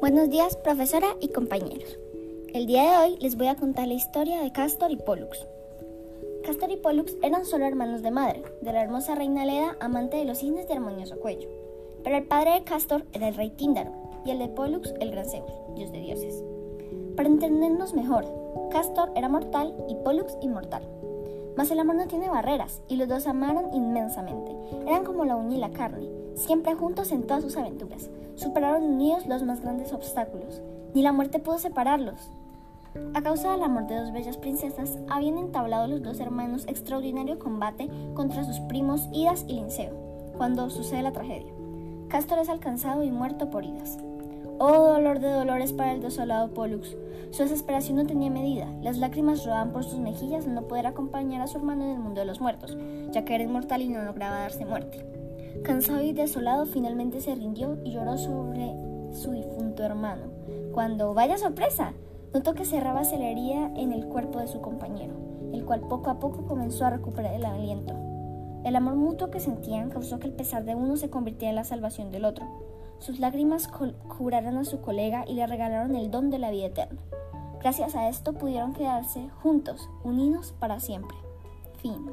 Buenos días, profesora y compañeros. El día de hoy les voy a contar la historia de Castor y Pollux. Castor y Pollux eran solo hermanos de madre, de la hermosa reina Leda, amante de los cisnes de armonioso cuello. Pero el padre de Castor era el rey Tíndaro y el de Pollux el gran Zeus, dios de dioses. Para entendernos mejor, Castor era mortal y Pollux inmortal. Mas el amor no tiene barreras y los dos amaron inmensamente. Eran como la uña y la carne, siempre juntos en todas sus aventuras. Superaron unidos los más grandes obstáculos. Ni la muerte pudo separarlos. A causa del amor de dos bellas princesas, habían entablado los dos hermanos extraordinario combate contra sus primos Idas y Linceo, cuando sucede la tragedia. Castor es alcanzado y muerto por Idas. Oh dolor de dolores para el desolado Pollux. Su desesperación no tenía medida. Las lágrimas rodaban por sus mejillas al no poder acompañar a su hermano en el mundo de los muertos, ya que era inmortal y no lograba darse muerte. Cansado y desolado, finalmente se rindió y lloró sobre su difunto hermano. Cuando, vaya sorpresa, notó que cerraba celería en el cuerpo de su compañero, el cual poco a poco comenzó a recuperar el aliento. El amor mutuo que sentían causó que el pesar de uno se convirtiera en la salvación del otro. Sus lágrimas curaron a su colega y le regalaron el don de la vida eterna. Gracias a esto pudieron quedarse juntos, unidos para siempre. Fin.